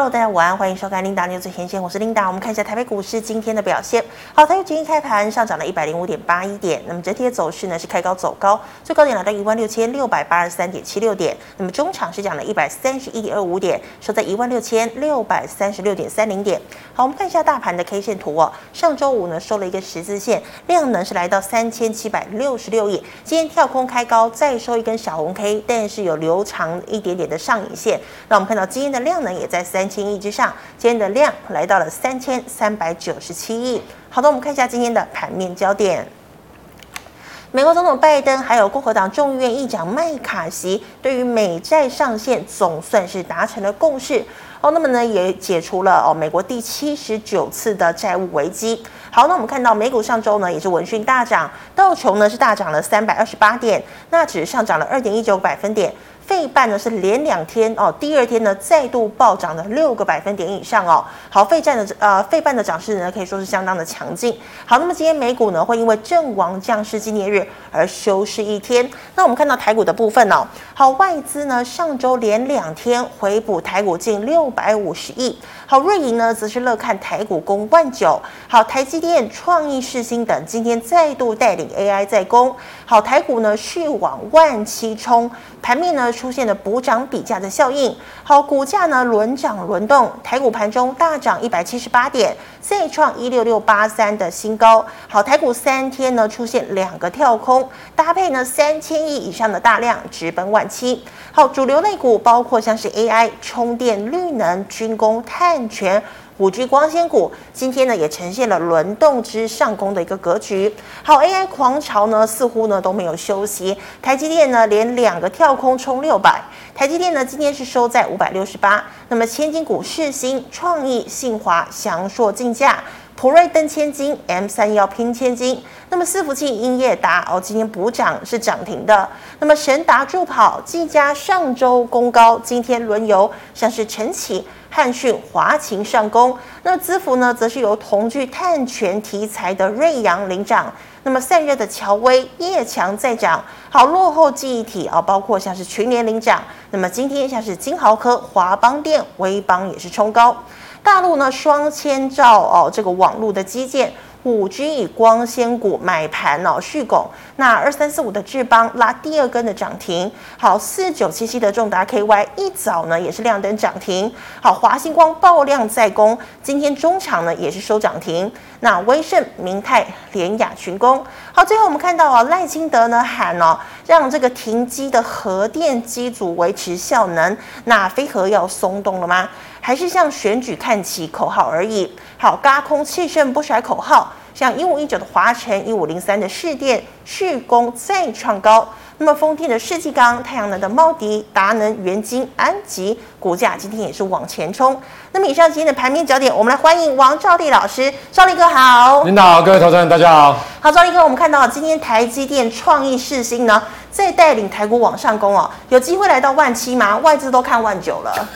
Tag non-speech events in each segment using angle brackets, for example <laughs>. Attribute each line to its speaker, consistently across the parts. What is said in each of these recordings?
Speaker 1: Hello，大家午安，欢迎收看 Linda 最前线，我是 Linda。我们看一下台北股市今天的表现。好，台股今天开盘上涨了一百零五点八一点，那么整体的走势呢是开高走高，最高点来到一万六千六百八十三点七六点，那么中场是涨了一百三十一点二五点，收在一万六千六百三十六点三零点。好，我们看一下大盘的 K 线图哦，上周五呢收了一个十字线，量能是来到三千七百六十六亿，今天跳空开高，再收一根小红 K，但是有留长一点点的上影线。那我们看到今天的量能也在三。千亿之上，今天的量来到了三千三百九十七亿。好的，我们看一下今天的盘面焦点。美国总统拜登还有共和党众议院议长麦卡锡对于美债上限总算是达成了共识哦，那么呢也解除了哦美国第七十九次的债务危机。好，那我们看到美股上周呢也是闻讯大涨，道琼呢是大涨了三百二十八点，纳指上涨了二点一九百分点。费半呢是连两天哦，第二天呢再度暴涨了六个百分点以上哦。好，费半的呃费半的涨势呢可以说是相当的强劲。好，那么今天美股呢会因为阵亡将士纪念日而休市一天。那我们看到台股的部分哦，好，外资呢上周连两天回补台股近六百五十亿。好，瑞银呢则是乐看台股攻万九。好，台积电、创意、世芯等今天再度带领 AI 再攻。好，台股呢续往万七冲，盘面呢。出现了补涨比价的效应，好，股价呢轮涨轮动，台股盘中大涨一百七十八点，再创一六六八三的新高。好，台股三天呢出现两个跳空，搭配呢三千亿以上的大量直奔万七。好，主流类股包括像是 AI、充电、绿能、军工、碳权。五 G 光纤股今天呢也呈现了轮动之上攻的一个格局。好，AI 狂潮呢似乎呢都没有休息。台积电呢连两个跳空冲六百，台积电呢今天是收在五百六十八。那么千金股世新、创意、信华、翔硕竞价，普瑞登千金，M 三幺拼千金。那么伺服器英业达哦今天补涨是涨停的。那么神达助跑、技嘉上周攻高，今天轮游像是晨起。汉讯、华擎上攻，那么资福呢，则是由同具碳权题材的瑞阳领涨。那么散热的乔威、业强再涨，好，落后记忆体啊，包括像是群联领涨。那么今天像是金豪科、华邦电、威邦也是冲高。大陆呢，双千兆哦，这个网络的基建。五 G 以光纤股买盘哦续拱，那二三四五的智邦拉第二根的涨停，好，四九七七的重达 KY 一早呢也是亮灯涨停，好，华星光爆量再攻，今天中场呢也是收涨停，那威盛、明泰、联雅群攻，好，最后我们看到啊赖清德呢喊哦，让这个停机的核电机组维持效能，那非核要松动了吗？还是向选举看齐口号而已。好，高空气盛不甩口号，像一五一九的华晨、一五零三的士电续攻再创高。那么丰电的世纪钢、太阳能的茂迪、达能、元晶、安吉股价今天也是往前冲。那么以上今天的盘面焦点，我们来欢迎王兆立老师，兆立哥好。
Speaker 2: 领导，各位投资人大家好。
Speaker 1: 好，兆立哥，我们看到今天台积电、创意、世芯呢，在带领台股往上攻哦，有机会来到万七吗？外资都看万九了。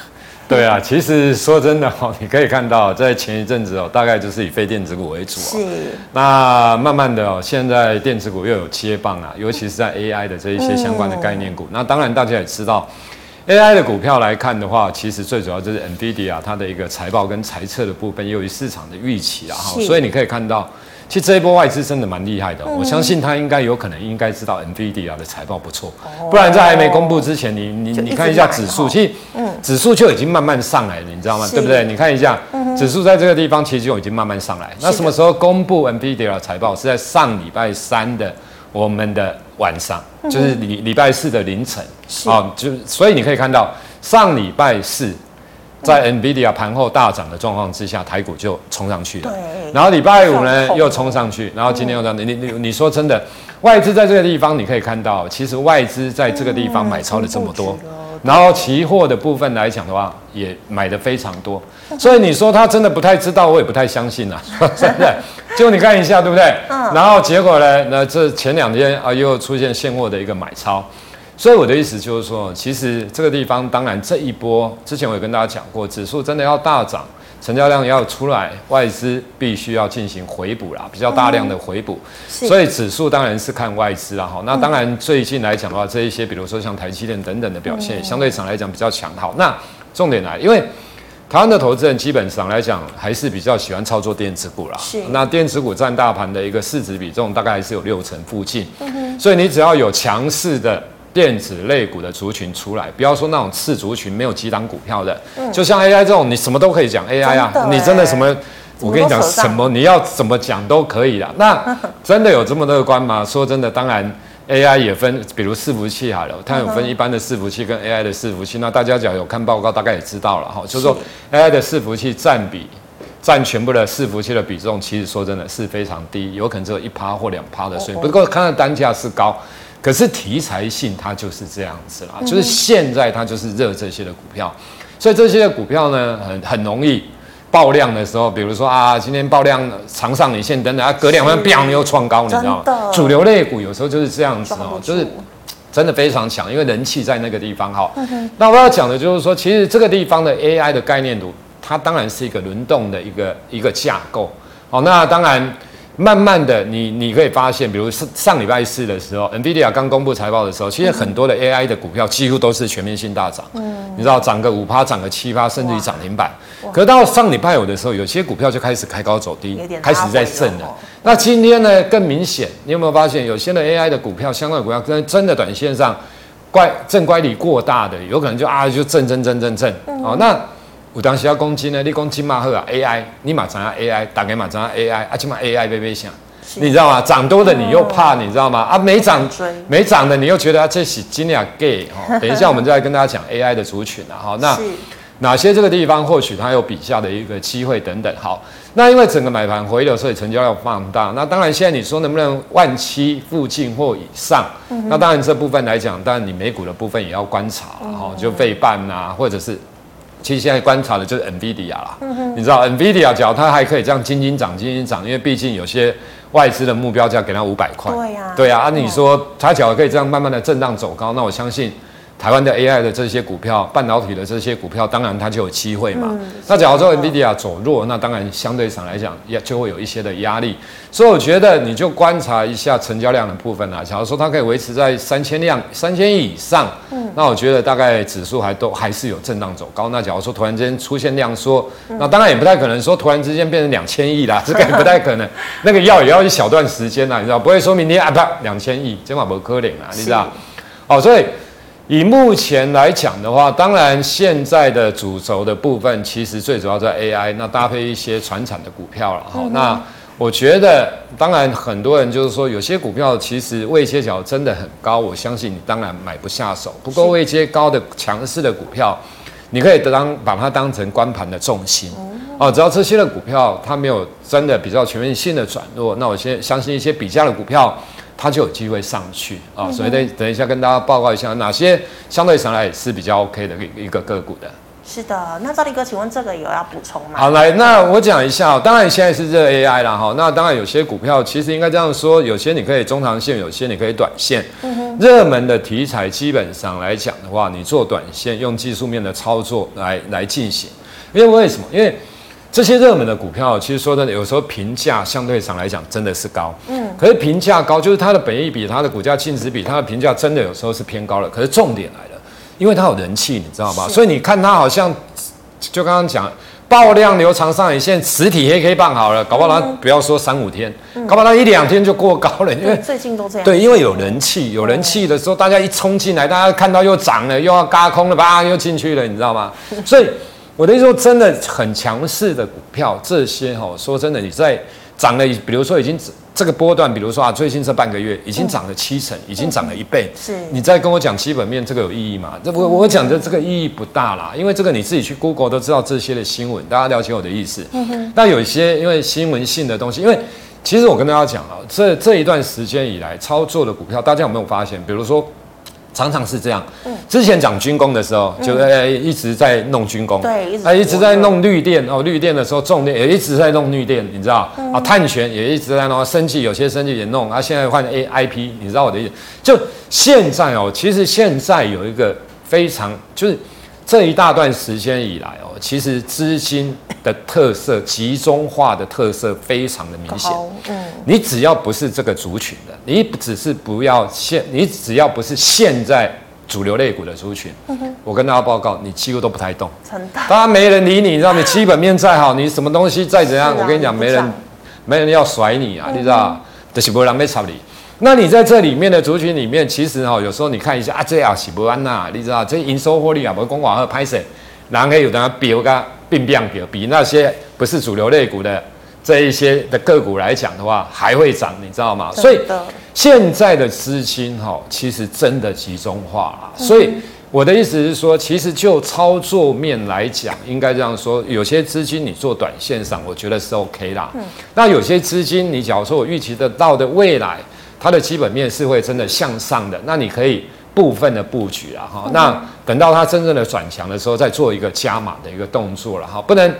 Speaker 2: 对啊，其实说真的哦，你可以看到，在前一阵子哦，大概就是以非电子股为主哦。是。那慢慢的哦，现在电子股又有接棒啊，尤其是在 AI 的这一些相关的概念股。嗯、那当然大家也知道，AI 的股票来看的话，其实最主要就是 NVIDIA 它的一个财报跟财测的部分，由于市场的预期啊，哈，所以你可以看到。其实这一波外资真的蛮厉害的，我相信他应该有可能应该知道 NVIDIA 的财报不错，不然在还没公布之前，你你你看一下指数，其实指数就已经慢慢上来了，你知道吗？对不对？你看一下指数在这个地方其实就已经慢慢上来。那什么时候公布 NVIDIA 的财报？是在上礼拜三的我们的晚上，就是礼礼拜四的凌晨啊，就所以你可以看到上礼拜四。在 NVIDIA 盘后大涨的状况之下，台股就冲上去了。对。然后礼拜五呢又冲上去，然后今天又这样。你你你你说真的，外资在这个地方你可以看到，其实外资在这个地方买超了这么多，然后期货的部分来讲的话，也买的非常多。所以你说他真的不太知道，我也不太相信啊。<laughs> 真的，就你看一下，对不对？然后结果呢？那这前两天啊又出现现货的一个买超。所以我的意思就是说，其实这个地方，当然这一波之前我也跟大家讲过，指数真的要大涨，成交量要出来，外资必须要进行回补啦，比较大量的回补。所以指数当然是看外资啦。好，那当然最近来讲的话，这一些比如说像台积电等等的表现，相对上来讲比较强。好，那重点来，因为台湾的投资人基本上来讲，还是比较喜欢操作电子股啦。
Speaker 1: 是。
Speaker 2: 那电子股占大盘的一个市值比重，大概还是有六成附近。嗯。所以你只要有强势的电子类股的族群出来，不要说那种次族群没有几档股票的，嗯、就像 AI 这种，你什么都可以讲 AI 啊，你真的什么，我跟你讲什么，你要怎么讲都可以啦。<laughs> 那真的有这么乐观吗？说真的，当然。AI 也分，比如伺服器好了，它有分一般的伺服器跟 AI 的伺服器。那大家只要有看报告，大概也知道了哈。就是说，AI 的伺服器占比占全部的伺服器的比重，其实说真的是非常低，有可能只有一趴或两趴的水。不过看到单价是高，可是题材性它就是这样子啦，就是现在它就是热这些的股票，所以这些的股票呢，很很容易。爆量的时候，比如说啊，今天爆量长上影线等等，啊，隔两天砰又创高，你知道吗？主流类股有时候就是这样子哦，就是真的非常强，因为人气在那个地方哈。那我要讲的就是说，其实这个地方的 AI 的概念图，它当然是一个轮动的一个一个架构。好，那当然。慢慢的你，你你可以发现，比如上上礼拜四的时候，NVIDIA 刚公布财报的时候，其实很多的 AI 的股票几乎都是全面性大涨。嗯，你知道涨个五趴，涨个七趴，甚至于涨停板。可是到上礼拜五的时候，有些股票就开始开高走低，开始在震了。那今天呢更明显，你有没有发现，有些的 AI 的股票，相关的股票跟真的短线上乖正乖离过大的，有可能就啊就震震震震震。哦，那。有当时要攻击呢，你攻击嘛好啊，AI，你马上要 AI，大家马上要 AI，啊，起码 AI 微微响，你知道吗？涨多的你又怕，你知道吗？啊，没涨没涨的你又觉得啊，这是真的 gay 哈。<laughs> 等一下我们再来跟大家讲 AI 的族群啊，好，那哪些这个地方或许它有比价的一个机会等等。好，那因为整个买盘回流，所以成交量放大。那当然现在你说能不能万七附近或以上？那当然这部分来讲，当然你美股的部分也要观察了哈，就费半呐，或者是。其实现在观察的就是 NVIDIA 啦，你知道 NVIDIA 只要它还可以这样斤斤涨、斤斤涨，因为毕竟有些外资的目标价给它五百块，对呀，对啊，按你说它只要可以这样慢慢的震荡走高，那我相信。台湾的 AI 的这些股票，半导体的这些股票，当然它就有机会嘛。嗯、那假如说 NVIDIA 走弱，那当然相对上来讲，也就会有一些的压力。所以我觉得你就观察一下成交量的部分啦。假如说它可以维持在三千量、三千亿以上，嗯，那我觉得大概指数还都还是有震荡走高。那假如说突然间出现量缩，嗯、那当然也不太可能说突然之间变成两千亿啦，<laughs> 这个也不太可能。那个要也要一小段时间啦，你知道，不会说明天啊不两千亿，这嘛不可能啊，你知道？哦，所以。以目前来讲的话，当然现在的主轴的部分，其实最主要在 AI，那搭配一些传产的股票了哈。嗯、那我觉得，当然很多人就是说，有些股票其实位阶角真的很高，我相信你当然买不下手。不过位阶高的强势的股票，你可以当把它当成观盘的重心哦。只要这些的股票它没有真的比较全面性的转弱，那我先相信一些比价的股票。它就有机会上去啊，所以等等一下跟大家报告一下哪些相对上来是比较 OK 的一个个股的。
Speaker 1: 是的，那赵立哥，请问这个有要补充吗？
Speaker 2: 好，来，那我讲一下，当然现在是热 AI 了哈，那当然有些股票其实应该这样说，有些你可以中长线，有些你可以短线。热门的题材基本上来讲的话，你做短线用技术面的操作来来进行，因为为什么？因为这些热门的股票，其实说真的，有时候评价相对上来讲真的是高，嗯，可是评价高，就是它的本益比、它的股价净值比、它的评价真的有时候是偏高了。可是重点来了，因为它有人气，你知道吗？所以你看它好像，就刚刚讲爆量流长上影线，实体黑 K 棒好了，搞不好它不要说三五天，嗯、搞不好它一两天就过高了，因为
Speaker 1: 最近都这样。
Speaker 2: 对，因为有人气，有人气的时候，大家一冲进来，大家看到又涨了，又要嘎空了，吧，又进去了，你知道吗？所以。我的意思说，真的很强势的股票，这些哈，说真的，你在涨了，比如说已经这个波段，比如说啊，最近这半个月已经涨了七成，已经涨了一倍。是，你再跟我讲基本面，这个有意义吗？这我我讲的这个意义不大啦，因为这个你自己去 Google 都知道这些的新闻，大家了解我的意思。那有一些因为新闻性的东西，因为其实我跟大家讲啊，这这一段时间以来操作的股票，大家有没有发现？比如说。常常是这样，之前讲军工的时候，就呃一直在弄军工，对，一直在弄绿电哦，绿电的时候重电也一直在弄绿电，你知道啊？碳权也一直在弄，生气有些生气也弄，啊，现在换 A I P，你知道我的意思？就现在哦，其实现在有一个非常就是。这一大段时间以来哦，其实资金的特色集中化的特色非常的明显。嗯，你只要不是这个族群的，你只是不要现，你只要不是现在主流类股的族群，我跟大家报告，你几乎都不太动，
Speaker 1: 真的，
Speaker 2: 当然没人理你，你知道，你基本面再好，你什么东西再怎样，我跟你讲，没人，没人要甩你啊，你知道，就是没人要插你。那你在这里面的族群里面，其实哈，有时候你看一下啊，这啊喜不安呐，你知道，这营收获利啊，不公广和拍摄，然后有的标个并不比比那些不是主流类股的。这一些的个股来讲的话，还会涨，你知道吗？所以现在的资金哈，其实真的集中化了。所以我的意思是说，其实就操作面来讲，应该这样说：有些资金你做短线上，我觉得是 OK 啦。那有些资金，你假如说我预期得到的未来，它的基本面是会真的向上的，那你可以部分的布局啊哈。那等到它真正的转强的时候，再做一个加码的一个动作了哈，不能。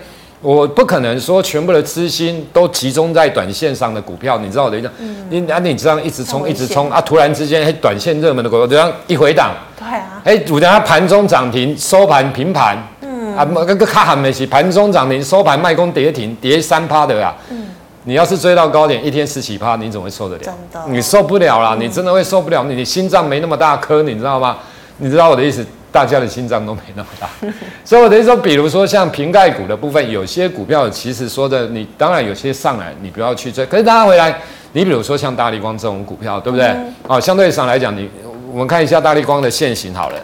Speaker 2: 我不可能说全部的资金都集中在短线上的股票，你知道我的意思？嗯，你啊，你这样一直冲，一直冲啊，突然之间，嘿，短线热门的股票这样一回档，
Speaker 1: 对啊，
Speaker 2: 哎，我等下盘中涨停，收盘平盘，嗯，啊，那个卡喊没起，盘中涨停，收盘卖空跌停，跌三趴的啊，嗯，你要是追到高点，一天十几趴，你怎么会受得了？真的，你受不了啦，你真的会受不了，你你心脏没那么大颗，你知道吗？你知道我的意思？大家的心脏都没那么大，<laughs> 所以我等于说，比如说像瓶盖股的部分，有些股票其实说的，你当然有些上来，你不要去追。可是大家回来，你比如说像大力光这种股票，对不对？哦，相对上来讲，你我们看一下大力光的线型好了。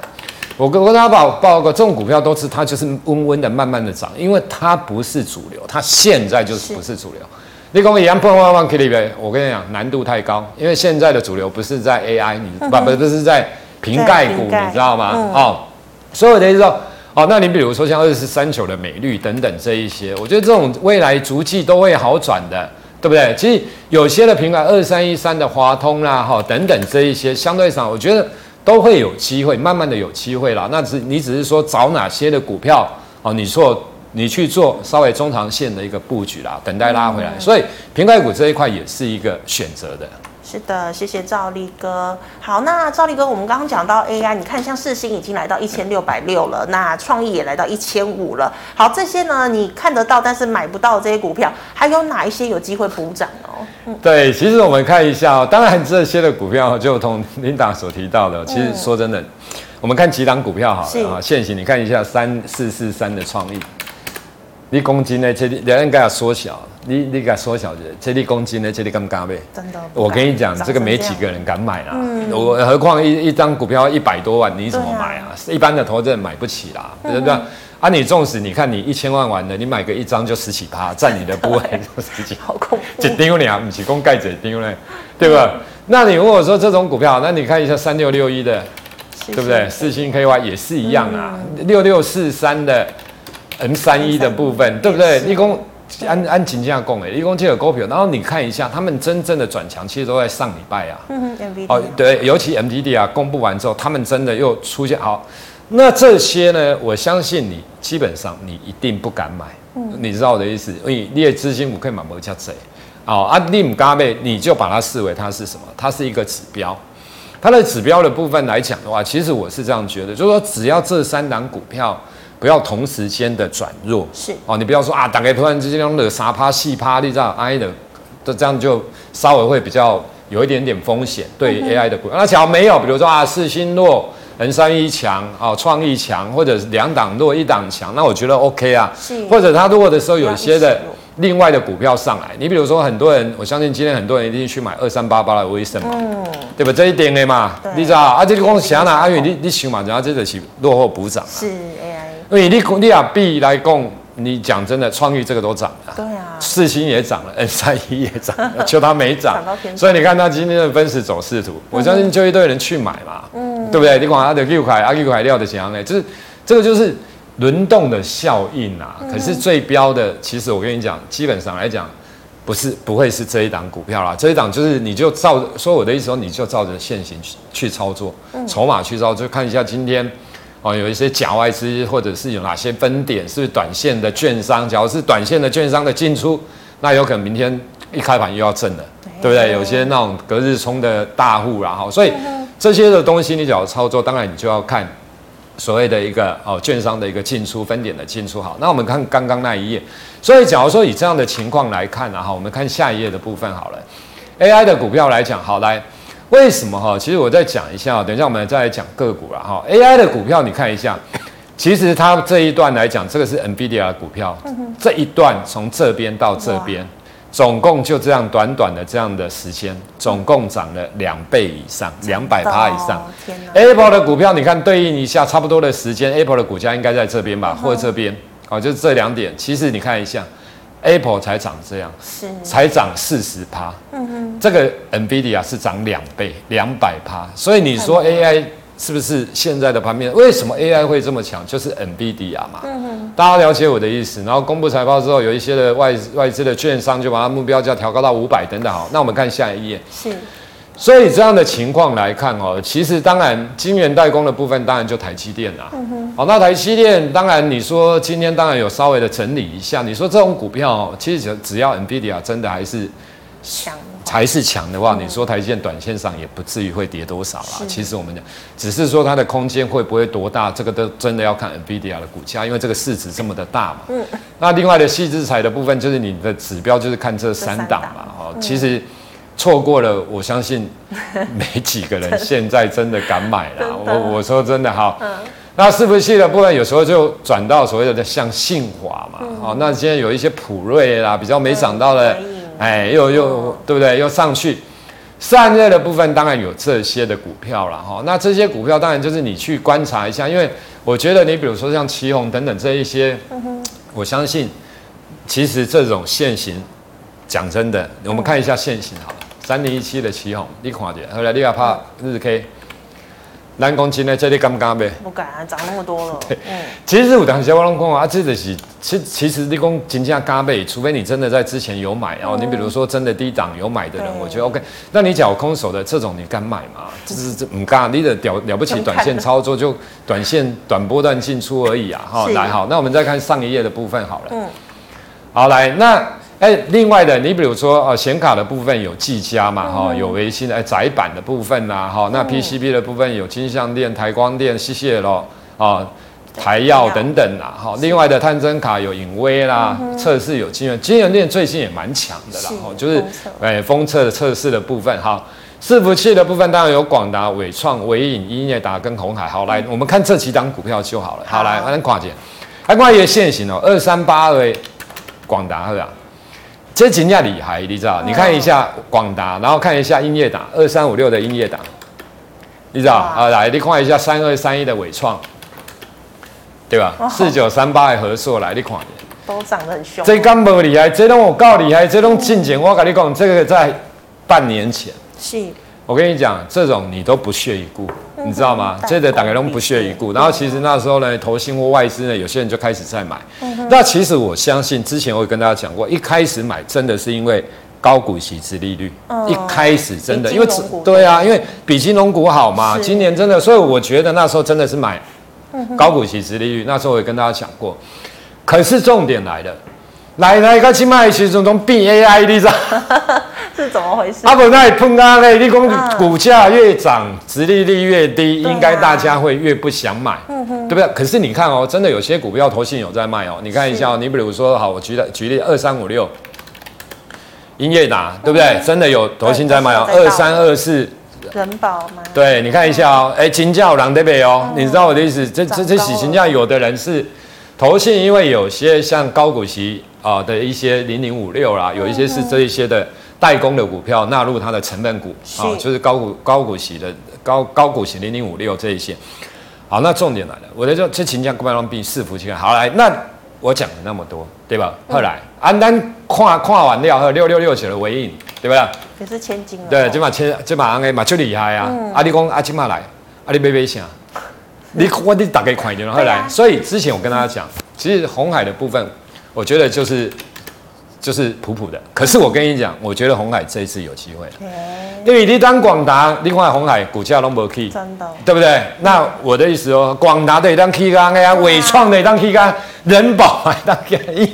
Speaker 2: 我跟我跟大家报报告，这种股票都是它就是温温的、慢慢的涨，因为它不是主流，它现在就是不是主流。立光一样碰碰碰 K 里边，我跟你讲，难度太高，因为现在的主流不是在 AI，你不不不是在。瓶盖股，你知道吗？嗯、哦，所以我的意思说，哦，那你比如说像二十三九的美绿等等这一些，我觉得这种未来逐季都会好转的，对不对？其实有些的瓶盖二三一三的华通啦，哈、哦，等等这一些，相对上我觉得都会有机会，慢慢的有机会啦。那只你只是说找哪些的股票，哦，你做你去做稍微中长线的一个布局啦，等待拉回来。嗯、所以平盖股这一块也是一个选择的。
Speaker 1: 是的，谢谢赵立哥。好，那赵立哥，我们刚刚讲到 AI，你看像世星已经来到一千六百六了，那创意也来到一千五了。好，这些呢你看得到，但是买不到这些股票，还有哪一些有机会补涨哦？
Speaker 2: 嗯、对，其实我们看一下哦，当然这些的股票就同琳达所提到的，其实说真的，嗯、我们看几档股票好了啊，现行你看一下三四四三的创意，一公斤呢，这里两应该要缩小。你你给缩小的，这里公斤呢？这里敢不敢买？真的，我跟你讲，这个没几个人敢买啊。我何况一一张股票一百多万，你怎么买啊？一般的投资人买不起啦，对不对？啊，你纵使你看你一千万玩的，你买个一张就十几趴，占你的部位就 <laughs> 十几，好恐怖，一丢两，不是公盖子丢嘞，对吧？那你如果说这种股票，那你看一下三六六一的，对不对？四星 KY 也是一样啊，六六四三的 M 三一的部分，对不对？立功。按按金价供诶，一共就有股票，然后你看一下，他们真正的转强，其实都在上礼拜啊。嗯。哦，对，尤其 MDD 啊，公布完之后，他们真的又出现好。那这些呢，我相信你基本上你一定不敢买。嗯，你知道我的意思？因为你的资金我可以买摩加贼。哦，啊，利姆嘎贝，你就把它视为它是什么？它是一个指标。它的指标的部分来讲的话，其实我是这样觉得，就是说只要这三档股票。不要同时间的转弱，是哦，你不要说啊，大概突然之间那种三趴、细趴，你知道挨的，这这样就稍微会比较有一点点风险对 AI 的股。那假如没有，比如说啊，四星弱，M 三一强，啊，创意强，或者是两档弱一档强，那我觉得 OK 啊。是，或者他弱的时候有一些的另外的股票上来，你比如说很多人，我相信今天很多人一定去买二三八八的威盛嘛，嗯，对吧？这一点的嘛，你知道啊？这个公司想哪？阿远，你你想嘛，然后这个是落后补涨啊。是。因为你你亚币来供，你讲真的，创意这个都涨了，对啊，四星也涨了，N <laughs> 三一也涨了，就它没涨，所以你看它今天的分时走势图，我相信就一堆人去买嘛，嗯，对不对？你管它的六块，阿六块料的怎样呢？就是这个就是轮动的效应啊。可是最标的，其实我跟你讲，基本上来讲，不是不会是这一档股票啦，这一档就是你就照说我的意思说，你就照着现行去去操作，筹码去操作，看一下今天。哦，有一些假外资，或者是有哪些分点，是是短线的券商？假如是短线的券商的进出，那有可能明天一开盘又要震了，对不对？有些那种隔日冲的大户然后，所以这些的东西你只要操作，当然你就要看所谓的一个哦券商的一个进出分点的进出。好，那我们看刚刚那一页，所以假如说以这样的情况来看啊，哈，我们看下一页的部分好了，AI 的股票来讲，好来。为什么哈？其实我再讲一下，等一下我们再来讲个股了哈。AI 的股票你看一下，其实它这一段来讲，这个是 NVIDIA 的股票，这一段从这边到这边。总共就这样短短的这样的时间，总共涨了两倍以上，两百趴以上。Apple 的股票，你看对应一下，差不多的时间，Apple 的股价应该在这边吧，或者这边，哦，就是这两点。其实你看一下，Apple 才涨这样，是才涨四十趴。嗯哼，这个 NVIDIA 是涨两倍，两百趴。所以你说 AI。是不是现在的盘面？为什么 AI 会这么强？就是 NVIDIA 嘛。嗯哼。大家了解我的意思。然后公布财报之后，有一些的外外资的券商就把它目标价调高到五百等等。好，那我们看下一页。是。所以这样的情况来看哦，其实当然晶圆代工的部分当然就台积电啦。嗯哼。好，那台积电当然你说今天当然有稍微的整理一下。你说这种股票，其实只只要 NVIDIA 真的还是强。还是强的话，你说台积电短线上也不至于会跌多少啦。其实我们讲，只是说它的空间会不会多大，这个都真的要看 NVIDIA 的股价，因为这个市值这么的大嘛。嗯。那另外的矽智财的部分，就是你的指标就是看这三档嘛。哦，其实错过了，我相信 <laughs> 没几个人现在真的敢买了。我我说真的哈。那伺服器的部分有时候就转到所谓的像信华嘛。哦，那现在有一些普瑞啦，比较没涨到的。哎，又又对不对？又上去，散热的部分当然有这些的股票了哈。那这些股票当然就是你去观察一下，因为我觉得你比如说像奇鋐等等这一些，我相信其实这种线型，讲真的，我们看一下线型好了，三零一七的奇鋐，你看一下，后来你要怕日 K。蓝公斤呢？这里敢不敢呗？
Speaker 1: 不敢啊，涨那么多了。
Speaker 2: 对，嗯，其实有当时我拢讲啊，这就是其其实你讲金价加倍，除非你真的在之前有买哦。你比如说真的低档有买的人，我觉得 OK。那你脚空手的这种，你敢买吗？这是这唔敢，你的了了不起，短线操作就短线短波段进出而已啊。好，来好，那我们再看上一页的部分好了。嗯，好来那。哎，另外的，你比如说哦，显卡的部分有技嘉嘛，哈、嗯，有微星的哎，窄板的部分呐，哈，那 PCB 的部分有金相电、台光电、CCL 啊，台耀等等啦，哈。另外的探针卡有影威啦，测试有金源，金源电最近也蛮强的啦，哈，就是哎，封测的测试的部分，哈，伺服器的部分当然有广达、伟创、伟影、英业达跟鸿海。好，来我们看这几档股票就好了。好，来，反正跨界，还挂一个线型哦，二三八二广达是吧？这金价厉害，你知道？你看一下广达，然后看一下英业达，二三五六的英业达，你知道？啊，来，你看一下三二三一的伟创，对吧？四九三八的合硕，来，你看，
Speaker 1: 都涨得很凶。
Speaker 2: 这刚不厉害，这种我够厉害，这种进前我跟你讲，这个在半年前，是，我跟你讲，这种你都不屑一顾。你知道吗？这个大概都不屑一顾。然后其实那时候呢，投信或外资呢，有些人就开始在买。那其实我相信，之前我也跟大家讲过，一开始买真的是因为高股息、殖利率。一开始真的，因为对啊，因为比金融股好嘛。今年真的，所以我觉得那时候真的是买高股息、殖利率。那时候我也跟大家讲过。可是重点来了。来来，个去卖其实种变 AI，你知道？<laughs>
Speaker 1: 是怎么回事？
Speaker 2: 阿本那碰到嘞，你讲股价越涨，殖利率越低，应该大家会越不想买，对不对？可是你看哦，真的有些股票投信有在卖哦。你看一下，你比如说，好，我举例举例，二三五六，英业达，对不对？真的有投信在卖哦。二三二四，
Speaker 1: 人保吗？
Speaker 2: 对，你看一下哦，哎，金价狼对不对哦？你知道我的意思？这这这洗金价，有的人是投信，因为有些像高股息。啊的一些零零五六啦，有一些是这一些的代工的股票纳入它的成分股啊，就是高股高股息的高高股息零零五六这一些。好，那重点来了，我在这这秦江股票浪币伺服器，好来，那我讲了那么多，对吧？后来安单跨跨完料和六六六九的尾影，对不对？
Speaker 1: 也是千金了。
Speaker 2: 对，这把千这把安个嘛就厉害啊！阿里公阿金马来，阿里贝贝想，你我你大概快一点，后来，所以之前我跟大家讲，其实红海的部分。我觉得就是就是普普的，可是我跟你讲，我觉得鸿海这一次有机会，因为你当广达，另外鸿海股价都没 key，真的，对不对？那我的意思哦，广达的当 key 刚呀，纬创的当 key 刚，人保还当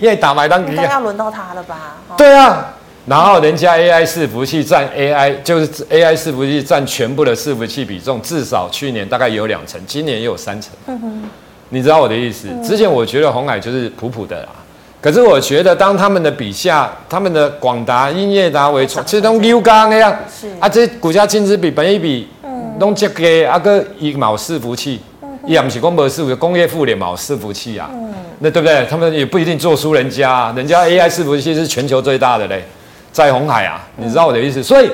Speaker 2: 业达还当 key，应该
Speaker 1: 要轮到他了吧？
Speaker 2: 对啊，然后人家 AI 伺服器占 AI 就是 AI 伺服器占全部的伺服器比重，至少去年大概有两成，今年也有三成。你知道我的意思？之前我觉得鸿海就是普普的啦。可是我觉得，当他们的笔下，他们的广达、英业达、为创，这种牛钢那样，是啊，这股价净值比本益比，嗯，拢这个啊个一毛伺服器，一样是工业伺服工业互联网伺服器啊，嗯，那对不对？他们也不一定做输人家啊，人家 AI 伺服器是全球最大的嘞，在红海啊，你知道我的意思？所以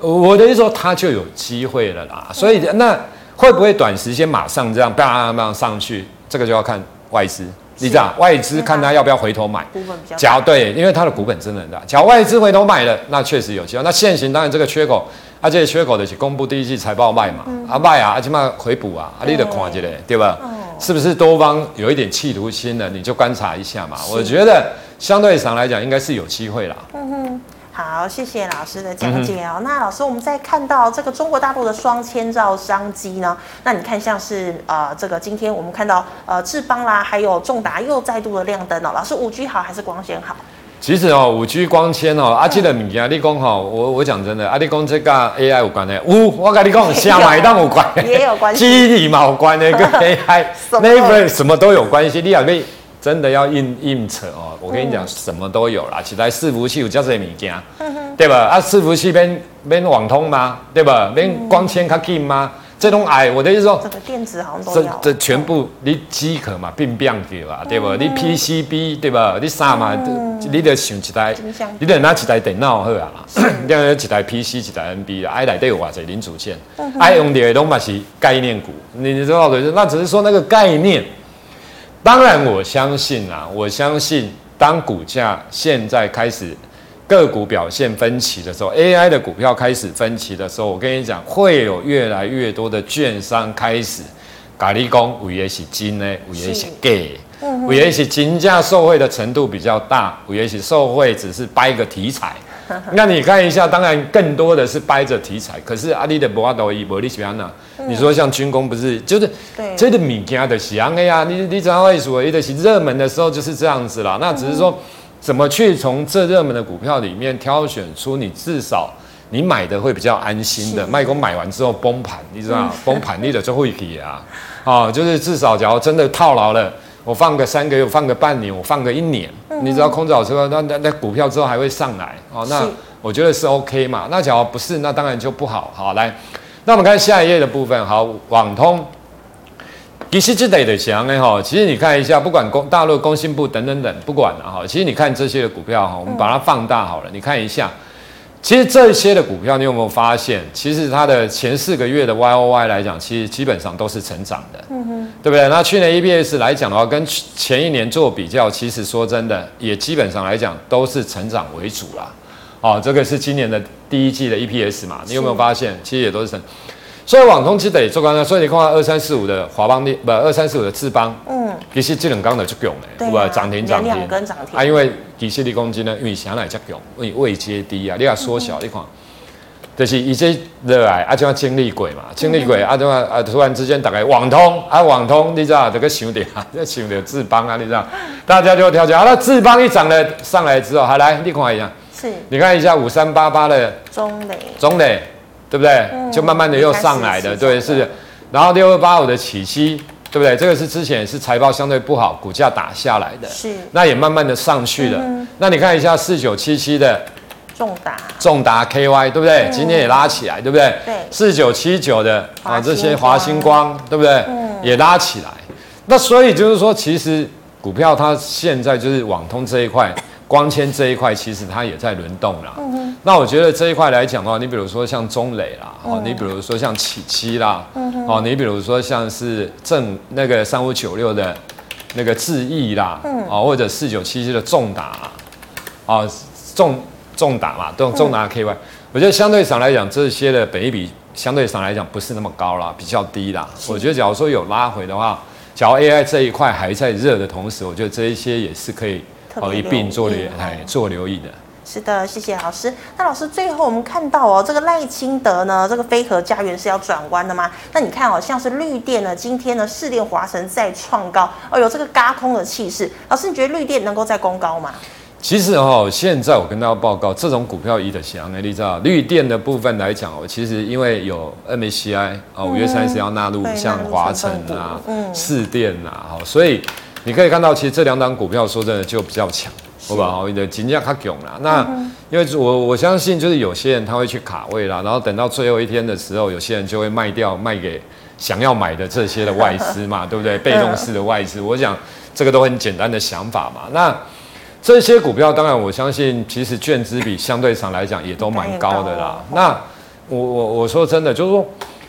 Speaker 2: 我的意思说，他就有机会了啦。所以那会不会短时间马上这样叭叭上去？这个就要看外资。你知道外资看他要不要回头买，股本比较假对，因为它的股本真的很大。假如外资回头买了，那确实有机会。那现行当然这个缺口，而、啊、且缺口的是公布第一季财报卖嘛，嗯、啊卖啊，而且嘛回补啊，啊你得看一下，对吧？哦、是不是多方有一点企图心的？你就观察一下嘛。我觉得相对上来讲，应该是有机会啦。嗯哼。
Speaker 1: 好，谢谢老师的讲解哦。嗯、那老师，我们在看到这个中国大陆的双千兆商机呢？那你看，像是呃，这个今天我们看到呃，智邦啦，还有重达又再度的亮灯哦。老师，五 G 好还是光纤好？
Speaker 2: 其实哦，五 G 光纤哦，阿基的物件，你讲哈，我我讲真的，阿你讲这个 AI 有关的，呜，我跟你讲，下买当有关，
Speaker 1: 也有关系，<laughs>
Speaker 2: 机理嘛有关的，跟 <laughs> AI 那个什么都有关系，你也可以。真的要硬硬扯哦！我跟你讲，嗯、什么都有啦。起来伺服器有叫这物件，<laughs> 对吧？啊，伺服器边边网通吗？对吧？边光纤卡进吗？这种矮，我的意思说，
Speaker 1: 这个电子好像都要。
Speaker 2: 这这全部你机壳嘛，变变的吧，对吧？嗯、你 PCB 对吧？你啥嘛？嗯、你得想一台，你得拿一台电脑好啊啦。<laughs> 你要一台 PC，一台 NB 啊，爱来都有偌济零组件，爱、嗯、哼用的都嘛是概念股。你你知道的，那只是说那个概念。当然，我相信啊，我相信当股价现在开始个股表现分歧的时候，AI 的股票开始分歧的时候，我跟你讲，会有越来越多的券商开始，咖喱工五也是金呢，五也是 gay，五也是金价受惠的程度比较大，五也是受惠只是掰个题材。<laughs> 那你看一下，当然更多的是掰着题材，可是阿里的博阿多伊伯利喜安娜，你说像军工不是，就是对这个米家的喜安的呀，你你知道为什么？也是热门的时候就是这样子啦。那只是说怎么去从这热门的股票里面挑选出你至少你买的会比较安心的，卖空买完之后崩盘，你知道崩盘你的就会给啊，啊，就是至少假如真的套牢了。我放个三个月，我放个半年，我放个一年，你知道空手车那那那股票之后还会上来哦，那我觉得是 OK 嘛。那假如不是，那当然就不好。好，来，那我们看下一页的部分。好，网通，其实这得的强哎哈，其实你看一下，不管工大陆工信部等等等，不管了哈。其实你看这些的股票哈，我们把它放大好了，嗯、你看一下。其实这些的股票，你有没有发现？其实它的前四个月的 Y O Y 来讲，其实基本上都是成长的，嗯哼，对不对？那去年 E P S 来讲的话，跟前一年做比较，其实说真的，也基本上来讲都是成长为主啦。哦，这个是今年的第一季的 E P S 嘛？你有没有发现？其实也都是成。所以网通其实得做刚刚，所以你看看二三四五的华邦的不二三四五的智邦，嗯，其实这两刚的就强嘞，对吧？涨停涨停，涨停。啊，因为其实你公斤呢，因为想来较强，因为位阶低啊，你要缩小，你看，就是一些热爱啊，就要经历过嘛，经历过啊，就啊突然之间打开网通啊，网通你知道这个想点啊，这想点智邦啊，你知道，大家就跳起来，那智邦一涨了上来之后，还来你看一下，是，你看一下五三八八的中磊，中磊。对不对？嗯、就慢慢的又上来的，对，是。然后六二八五的起息，对不对？这个是之前是财报相对不好，股价打下来的，是。那也慢慢的上去了。嗯、那你看一下四九七七的重达，重达 KY，对不对？嗯、今天也拉起来，对不对？对。四九七九的啊，这些华星光，对不对？嗯。也拉起来。那所以就是说，其实股票它现在就是网通这一块。光纤这一块其实它也在轮动啦。那我觉得这一块来讲的话，你比如说像中磊啦，哦、嗯，你比如说像启七啦，哦，你比如说像是正那个三五九六的那个智易啦，嗯、哦，或者四九七七的重打，啊，重重打嘛，重重打 KY，、嗯、我觉得相对上来讲，这些的本益比相对上来讲不是那么高啦，比较低啦。我觉得假如说有拉回的话，假如 AI 这一块还在热的同时，我觉得这一些也是可以。哦，一并做留哎，做留意的。
Speaker 1: 是的，谢谢老师。那老师最后我们看到哦，这个赖清德呢，这个飞核家园是要转弯的吗？那你看哦，像是绿电呢，今天呢，市电华城再创高，哦，有这个嘎空的气势。老师，你觉得绿电能够再攻高吗？
Speaker 2: 其实哦，现在我跟大家报告，这种股票一的翔，你知道，绿电的部分来讲哦，其实因为有 MACI 啊，五月三十要纳入像华城啊、嗯、市电啊，好，所以。你可以看到，其实这两档股票说真的就比较强，好吧？好，你的金价卡囧了。那因为我我相信，就是有些人他会去卡位啦，然后等到最后一天的时候，有些人就会卖掉，卖给想要买的这些的外资嘛，<laughs> 对不对？被动式的外资，我想这个都很简单的想法嘛。那这些股票，当然我相信，其实券资比相对上来讲也都蛮高的啦。那我我我说真的，就是说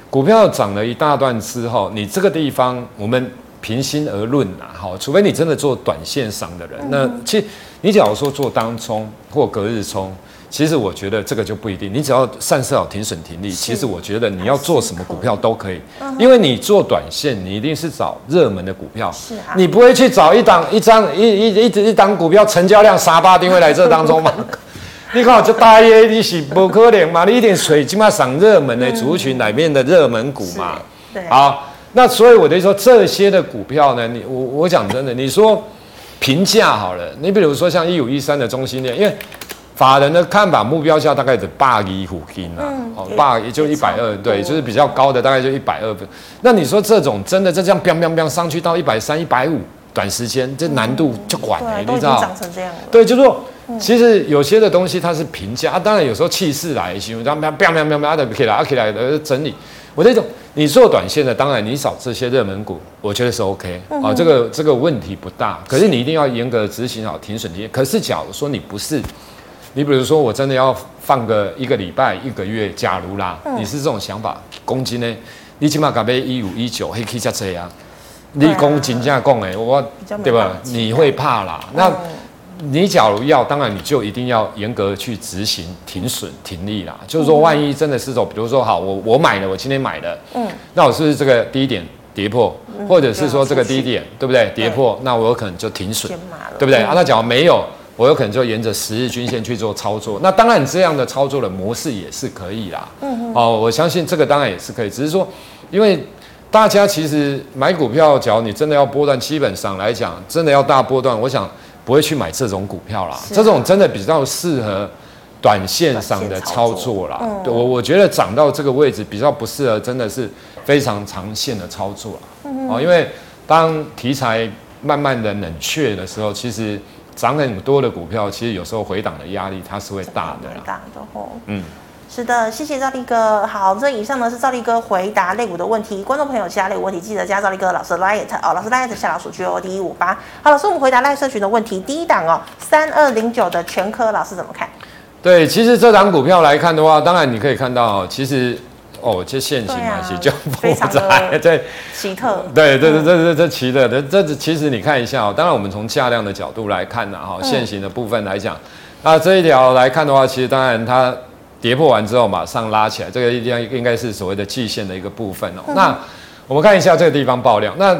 Speaker 2: 股票涨了一大段之后，你这个地方我们。平心而论呐，好，除非你真的做短线上的人，那其实你假如说做当冲或隔日冲，其实我觉得这个就不一定。你只要善设好停损停利，其实我觉得你要做什么股票都可以，因为你做短线，你一定是找热门的股票，是啊，你不会去找一档一张一一一一档股票成交量沙巴定位来这当中嘛？<laughs> 你看这大约你是不可能嘛？你一点水起码上热门的族群里面的热门股嘛？对，好。那所以我就说这些的股票呢，你我我讲真的，你说评价好了，你比如说像一五一三的中心链，因为法人的看法目标价大概是八一虎金啊，哦八也就一百二，对，就是比较高的大概就一百二分。那你说这种真的就这样飙飙飙上去到一百三、一百五，短时间这难度就管了，你知道？长成这样了。对，就是说，其实有些的东西它是评价啊，当然有时候气势来行，这样飙飙飙飙飙的起来，起来的整理。我这种。你做短线的，当然你找这些热门股，我觉得是 OK 啊、嗯，这个这个问题不大。可是你一定要严格执行好停损停。可是假如说你不是，你比如说我真的要放个一个礼拜、一个月，假如啦，嗯、你是这种想法，公斤呢，你起码搞杯一五一九，黑 K 加这样，你公斤这样讲哎，我对吧？你会怕啦，嗯、那。你假如要，当然你就一定要严格去执行停损停利啦。就是说，万一真的是说，比如说，好，我我买了，我今天买的，嗯，那我是不是这个低点跌破，或者是说这个低点，对不对？跌破，那我有可能就停损，对不对？啊，那假如没有，我有可能就沿着十日均线去做操作。那当然，这样的操作的模式也是可以啦。嗯哦，我相信这个当然也是可以，只是说，因为大家其实买股票，假如你真的要波段，基本上来讲，真的要大波段，我想。不会去买这种股票啦，这种真的比较适合短线上的操作啦。我我觉得涨到这个位置比较不适合，真的是非常长线的操作啦。哦，因为当题材慢慢的冷却的时候，其实涨很多的股票，其实有时候回档的压力它是会大的。大的哦。嗯。
Speaker 1: 是的，谢谢赵力哥。好，这以上呢是赵力哥回答类股的问题。观众朋友其他类股问题，记得加赵力哥老师 Line 哦，老师 Line 下老鼠 G O D 一五八。好，老师，我们回答赖社群的问题。第一档哦，三二零九的全科，老师怎么看？
Speaker 2: 对，其实这档股票来看的话，当然你可以看到，其实哦，这线型啊，其实就复杂，<laughs> 对，
Speaker 1: 奇特。
Speaker 2: 对对对对对，这奇特的，这其实你看一下哦，当然我们从价量的角度来看呢，哈，现形的部分来讲，那这一条来看的话，其实当然它。跌破完之后马上拉起来，这个应该应该是所谓的季线的一个部分哦。嗯、那我们看一下这个地方爆量，那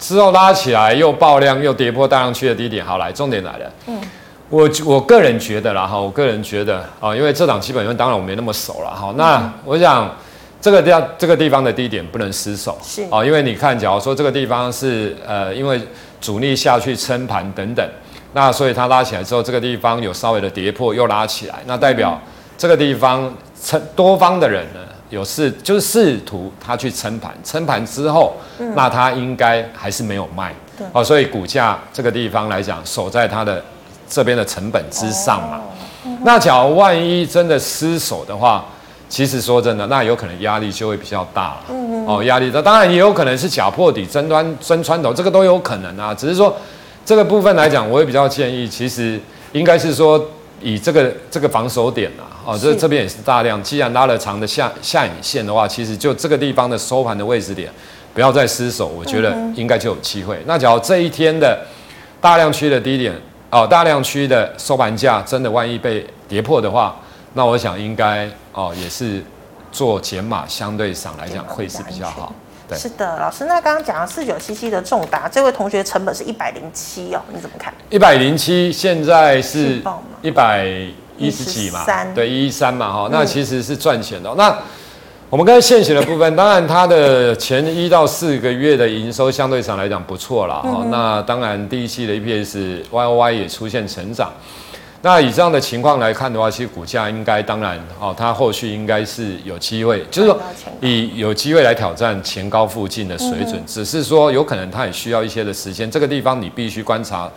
Speaker 2: 之后拉起来又爆量又跌破大量区的低点。好，来重点来了。嗯，我我个人觉得啦哈，我个人觉得啊，因为这档基本面当然我没那么熟了哈。那我想这个地方这个地方的低点不能失守是啊，因为你看，假如说这个地方是呃，因为主力下去撑盘等等，那所以它拉起来之后，这个地方有稍微的跌破又拉起来，那代表。这个地方撑多方的人呢，有试就是试图他去撑盘，撑盘之后，嗯、那他应该还是没有卖，对哦，所以股价这个地方来讲，守在他的这边的成本之上嘛。那假如万一真的失守的话，其实说真的，那有可能压力就会比较大了。嗯、哦，压力大，当然也有可能是假破底真端真穿头，这个都有可能啊。只是说这个部分来讲，我也比较建议，其实应该是说。以这个这个防守点啊，哦，这这边也是大量。既然拉了长的下下影线的话，其实就这个地方的收盘的位置点，不要再失守，我觉得应该就有机会。那假如这一天的大量区的低点哦，大量区的收盘价真的万一被跌破的话，那我想应该哦也是做减码，相对上来讲会是比较好。对
Speaker 1: 是的，老师，那刚刚讲了四九七七的重达，这位同学成本是一百零七哦，你怎么看？
Speaker 2: 一百零七，现在是一百一十几嘛？对，一一三嘛，哈，那其实是赚钱的。嗯、那我们刚才现行的部分，当然它的前一到四个月的营收相对上来讲不错了，哈、嗯。那当然第一期的 EPS Y O Y 也出现成长。那以这样的情况来看的话，其实股价应该当然哦，它后续应该是有机会，就是说以有机会来挑战前高附近的水准，只是说有可能它也需要一些的时间。这个地方你必须观察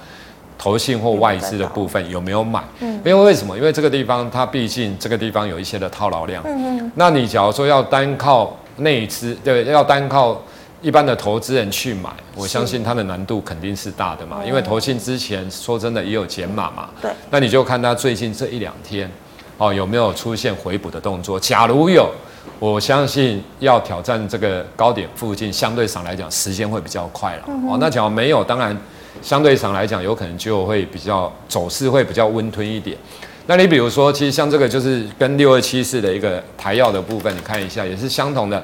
Speaker 2: 投信或外资的部分有没有买，嗯因为为什么？因为这个地方它毕竟这个地方有一些的套牢量。嗯那你假如说要单靠内资，对，要单靠。一般的投资人去买，我相信它的难度肯定是大的嘛，因为投信之前说真的也有减码嘛。对。那你就看它最近这一两天，哦，有没有出现回补的动作？假如有，我相信要挑战这个高点附近，相对上来讲时间会比较快了。哦，那假如没有，当然相对上来讲有可能就会比较走势会比较温吞一点。那你比如说，其实像这个就是跟六二七四的一个台药的部分，你看一下也是相同的。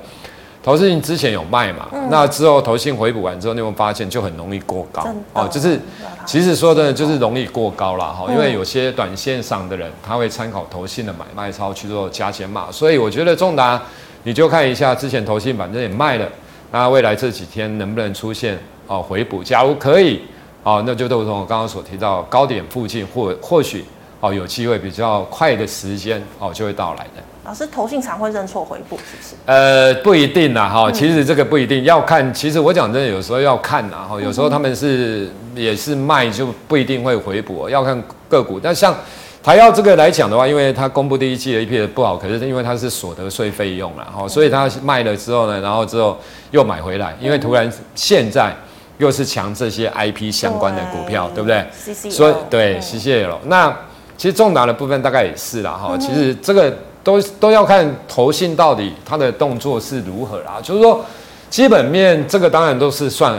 Speaker 2: 投信之前有卖嘛？嗯、那之后投信回补完之后，你有没有发现就很容易过高哦？就是其实说的，就是容易过高了哈。因为有些短线上的人，他会参考投信的买卖操去做加减码，所以我觉得重达你就看一下之前投信反正也卖了，那未来这几天能不能出现哦回补？假如可以哦，那就都从我刚刚所提到高点附近或或许哦有机会比较快的时间哦就会到来的。
Speaker 1: 老师，投信常会认错回补，是不是？
Speaker 2: 呃，不一定啦，哈，其实这个不一定要看。其实我讲真的，有时候要看呐，哈，有时候他们是也是卖，就不一定会回补，要看个股。但像台药这个来讲的话，因为它公布第一季的 EPS 不好，可是因为它是所得税费用了，哈，所以它卖了之后呢，然后之后又买回来，因为突然现在又是抢这些 IP 相关的股票，对不对？所以对，谢谢了。那其实重达的部分大概也是啦，哈，其实这个。都都要看投信到底它的动作是如何啦，就是说基本面这个当然都是算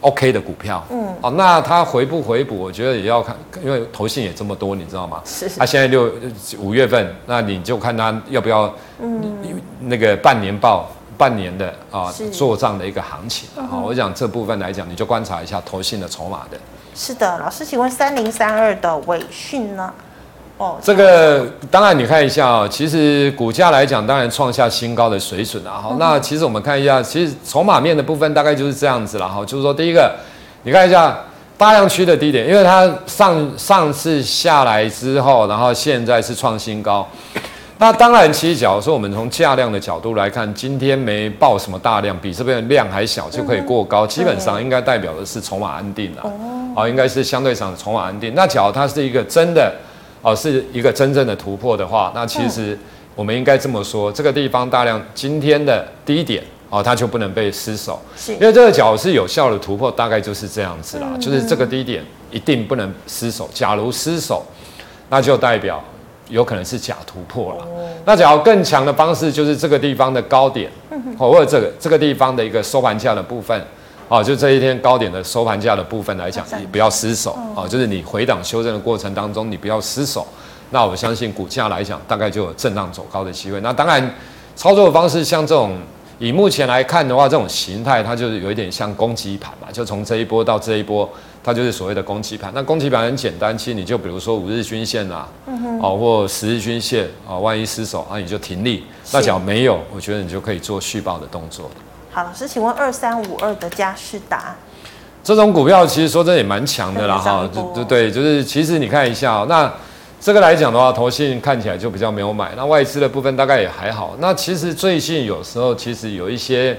Speaker 2: OK 的股票，嗯，哦，那它回不回补，我觉得也要看，因为投信也这么多，你知道吗？是是。啊，现在六五月份，那你就看它要不要，嗯，那个半年报半年的啊做账的一个行情啊，嗯、我讲这部分来讲，你就观察一下投信的筹码的。
Speaker 1: 是的，老师，请问三零三二的伟讯呢？
Speaker 2: 哦，这个当然你看一下啊，其实股价来讲，当然创下新高的水准啊。好，那其实我们看一下，其实筹码面的部分大概就是这样子了哈。就是说，第一个，你看一下大量区的低点，因为它上上次下来之后，然后现在是创新高。那当然，其实假如说我们从价量的角度来看，今天没报什么大量，比这边量还小就可以过高，基本上应该代表的是筹码安定了。哦，应该是相对上筹码安定。那假如它是一个真的。哦，是一个真正的突破的话，那其实我们应该这么说，这个地方大量今天的低点哦，它就不能被失守，是因为这个角是有效的突破，大概就是这样子啦，就是这个低点一定不能失守。假如失守，那就代表有可能是假突破了。那假如更强的方式，就是这个地方的高点，或者这个这个地方的一个收盘价的部分。哦，就这一天高点的收盘价的部分来讲，你不要失手哦，就是你回档修正的过程当中，你不要失手。那我相信股价来讲，大概就有震荡走高的机会。那当然，操作的方式像这种，以目前来看的话，这种形态它就是有一点像攻击盘嘛，就从这一波到这一波，它就是所谓的攻击盘。那攻击盘很简单，其实你就比如说五日均线啊，哦，或十日均线啊，万一失守，那你就停利。那假如没有，我觉得你就可以做续报的动作。
Speaker 1: 好，老师，请问二三五二的嘉士达，
Speaker 2: 这种股票其实说真的也蛮强的啦，哈，对对对，就是其实你看一下喔，那这个来讲的话，投信看起来就比较没有买，那外资的部分大概也还好。那其实最近有时候其实有一些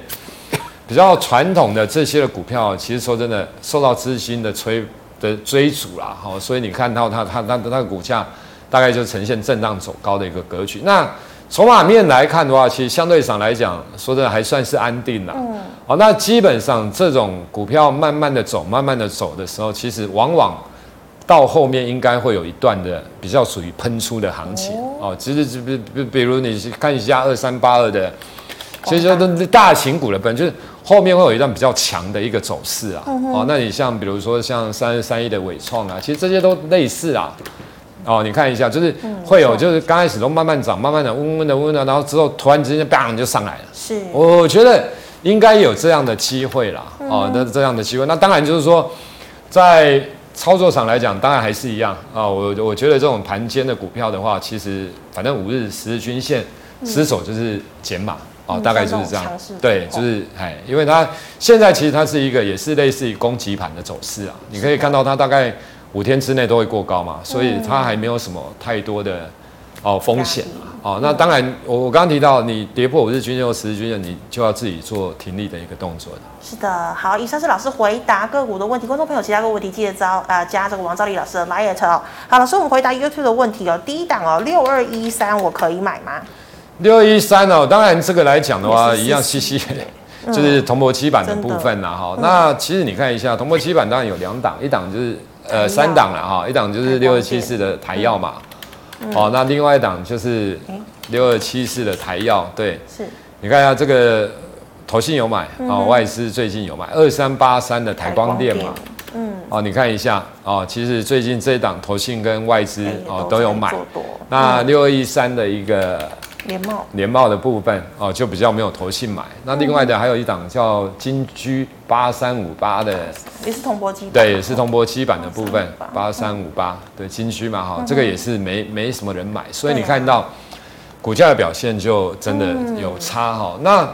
Speaker 2: 比较传统的这些的股票，其实说真的受到资金的催的追逐啦，哈，所以你看到它它它它的股价大概就呈现震荡走高的一个格局。那筹码面来看的话，其实相对上来讲，说真的还算是安定了。嗯。好，那基本上这种股票慢慢的走，慢慢的走的时候，其实往往到后面应该会有一段的比较属于喷出的行情。哦。其实比比比如你看一下二三八二的，其实说都大型股的本就是后面会有一段比较强的一个走势啊。哦。那你像比如说像三十三一的伟创啊，其实这些都类似啊。哦，你看一下，就是会有，就是刚开始都慢慢涨，慢慢的温温的温的，然后之后突然之间砰就上来了。是，我觉得应该有这样的机会啦。哦，那这样的机会，那当然就是说，在操作上来讲，当然还是一样啊。我我觉得这种盘间的股票的话，其实反正五日、十日均线失守就是减码啊，大概就是这样。对，就是哎，因为它现在其实它是一个也是类似于攻击盘的走势啊。你可以看到它大概。五天之内都会过高嘛，所以它还没有什么太多的哦风险哦。那当然，我我刚刚提到你跌破五日均线或十日均线，你就要自己做停利的一个动作的。
Speaker 1: 是的，好，以上是老师回答个股的问题，观众朋友其他个问题记得招啊、呃、加这个王兆立老师的 liet 哦。好，老师我们回答 YouTube 的问题哦，第一档哦六二一三我可以买吗？
Speaker 2: 六二一三哦，当然这个来讲的话一样稀稀。就是铜箔基板的部分呐，哈，那其实你看一下铜箔基板，当然有两档，一档就是呃三档了哈，一档就是六二七四的台药嘛，哦，那另外一档就是六二七四的台药，对，是，你看一下这个投信有买哦，外资最近有买二三八三的台光电嘛，嗯，哦，你看一下哦，其实最近这一档投信跟外资哦都有买，那六二一三的一个。
Speaker 1: 联茂
Speaker 2: 联茂的部分哦，就比较没有投信买。那另外的还有一档叫金居八三五八的，
Speaker 1: 也是铜箔基板，
Speaker 2: 对，也是铜箔基板的部分，八三五八，对，金居嘛哈，这个也是没没什么人买，所以你看到股价的表现就真的有差哈。那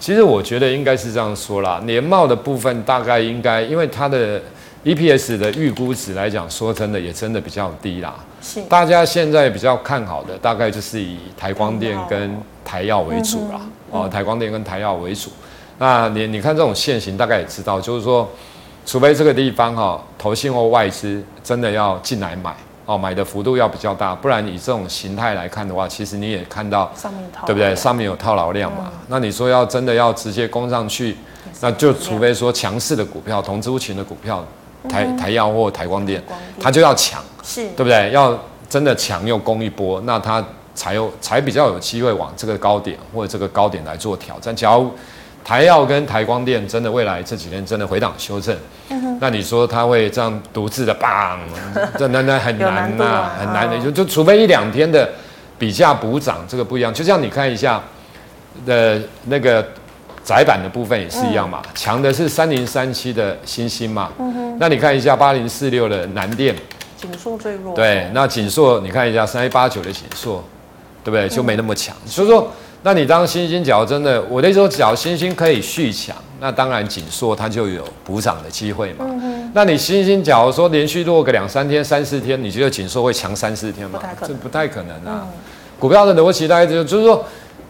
Speaker 2: 其实我觉得应该是这样说啦，联茂的部分大概应该，因为它的 EPS 的预估值来讲，说真的也真的比较低啦。是，大家现在比较看好的，大概就是以台光电跟台药为主啦。哦，台光电跟台药为主。那你你看这种线型，大概也知道，就是说，除非这个地方哈，投信或外资真的要进来买，哦，买的幅度要比较大，不然以这种形态来看的话，其实你也看到，上面套，对不对？上面有套牢量嘛。那你说要真的要直接攻上去，那就除非说强势的股票，同族群的股票。台台药或台光电，它就要抢，是对不对？要真的强又攻一波，那它才有才比较有机会往这个高点或者这个高点来做挑战。假如台药跟台光电真的未来这几天真的回档修正，嗯、那你说它会这样独自的棒，<laughs> 这那那很难呐、啊，很难的。就就除非一两天的比价补涨，这个不一样。就像你看一下的那个。载板的部分也是一样嘛，强、嗯、的是三零三七的星星嘛，嗯、哼那你看一下八零四六的南电，
Speaker 1: 锦硕最弱，
Speaker 2: 对，那锦硕你看一下三一八九的锦硕，对不对？就没那么强，嗯、所以说，那你当星星假如真的，我那时候假如欣兴可以续强，那当然景硕它就有补涨的机会嘛。嗯、哼那你星星假如说连续落个两三天、三四天，你觉得景硕会强三四天吗？这不太可能啊。嗯、股票的逻辑大概就就是说。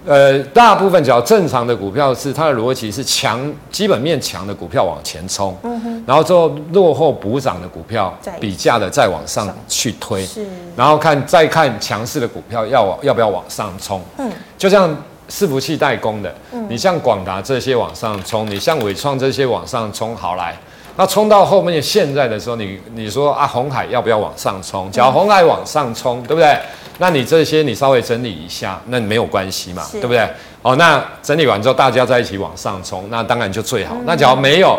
Speaker 2: 呃，大部分只要正常的股票是它的逻辑是强，基本面强的股票往前冲，嗯、然后之后落后补涨的股票比价的再往上去推，是，然后看再看强势的股票要要不要往上冲，嗯，就像伺服器代工的，嗯、你像广达这些往上冲，你像伟创这些往上冲，好来，那冲到后面现在的时候，你你说啊，红海要不要往上冲？只要红海往上冲，对不对？那你这些你稍微整理一下，那你没有关系嘛，是对不对？哦，那整理完之后大家在一起往上冲，那当然就最好。嗯、那假如没有，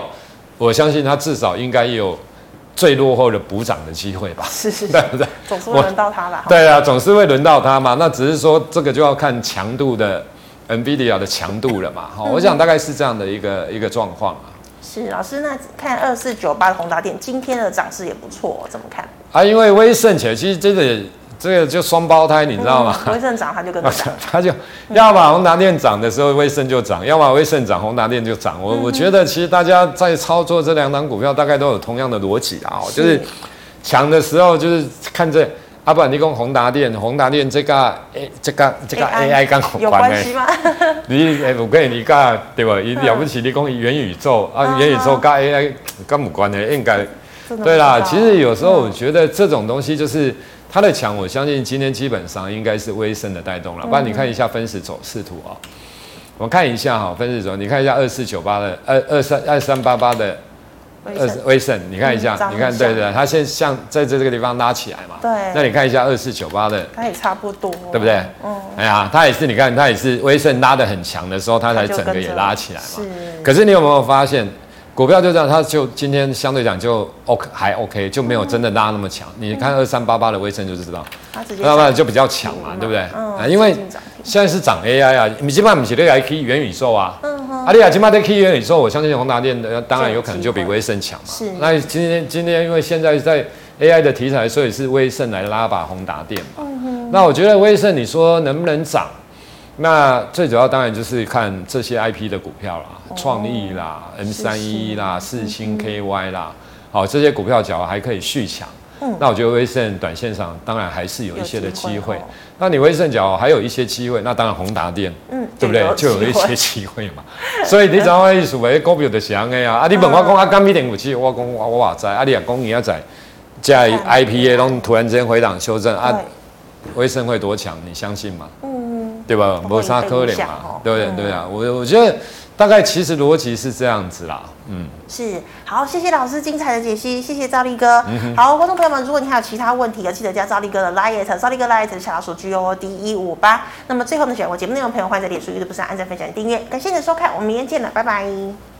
Speaker 2: 我相信它至少应该有最落后的补涨的机会吧？是是，是，对不对？
Speaker 1: 总是会轮到他了。
Speaker 2: 对啊，总是会轮到他嘛。那只是说这个就要看强度的 NVIDIA 的强度了嘛。好、嗯，我想大概是这样的一个一个状况啊。
Speaker 1: 是老师，那看二四九八的宏达电今天的涨势也不错，怎么看？
Speaker 2: 啊，因为威盛起来，其实这个。这个就双胞胎，你知道吗？<laughs>
Speaker 1: 威盛涨，它就跟着涨。<laughs>
Speaker 2: 它就要么宏达电涨的时候，威盛就涨；要么威盛涨，宏达电就涨。我我觉得，其实大家在操作这两档股票，大概都有同样的逻辑啊，就是强的时候就是看这，啊不然你讲宏达电，宏达电这个诶，这个这个 AI 刚好
Speaker 1: 有关系吗？<laughs>
Speaker 2: 你哎，我跟你你讲对吧？<laughs> 你了不起，你讲元宇宙啊，元宇宙跟 AI 跟无关的，应该对啦。其实有时候我觉得这种东西就是。它的强，我相信今天基本上应该是微升的带动了。不然你看一下分时走势图啊，我看一下哈，分时走，你看一下二四九八的二二三二三八八的二威盛，你看一下，你看对对，它现在像在这这个地方拉起来嘛。对。那你看一下二四九八的，
Speaker 1: 它也差不多，
Speaker 2: 对不对？嗯。哎呀，它也是，你看它也是威盛拉的很强的时候，它才整个也拉起来嘛。是。可是你有没有发现？股票就这样，它就今天相对讲就 OK 还 OK，就没有真的拉那么强。嗯、你看二三八八的威盛就知道，它直接就比较强嘛，对不对？嗯。啊，因为现在是涨 AI 啊，你基本上不是那个 key 元宇宙啊。嗯哼。啊，你啊，起码在 key 元宇宙，我相信宏达电的当然有可能就比威盛强嘛。是。那今天今天因为现在在 AI 的题材，所以是威盛来拉把宏达电嘛。嗯。那我觉得威盛，你说能不能涨？那最主要当然就是看这些 IP 的股票啦，创意啦，M 三一啦，四星 KY 啦，好，这些股票脚还可以续强。嗯，那我觉得威盛短线上当然还是有一些的机会。那你威盛脚还有一些机会，那当然宏达电，嗯，对不对？就有一些机会嘛。所以你怎么意思？为股票就是安尼啊。啊，你问我讲啊，干一点武器，我讲我我话知。啊，你啊讲你要在在 IPA 拢突然之间回档修正啊，威盛会多强？你相信吗？嗯，对吧？没啥可能嘛。对不对对啊，我我觉得。大概其实逻辑是这样子啦，嗯，
Speaker 1: 是好，谢谢老师精彩的解析，谢谢赵力哥。嗯、哼好，观众朋友们，如果你还有其他问题，要记得加赵力哥的 liet，赵力哥 LINE 是小老鼠 G O D 一五八。那么最后呢，喜欢我节目内容的朋友，欢迎在脸书、YouTube 上按赞、分享、订阅。感谢你的收看，我们明天见了，拜拜。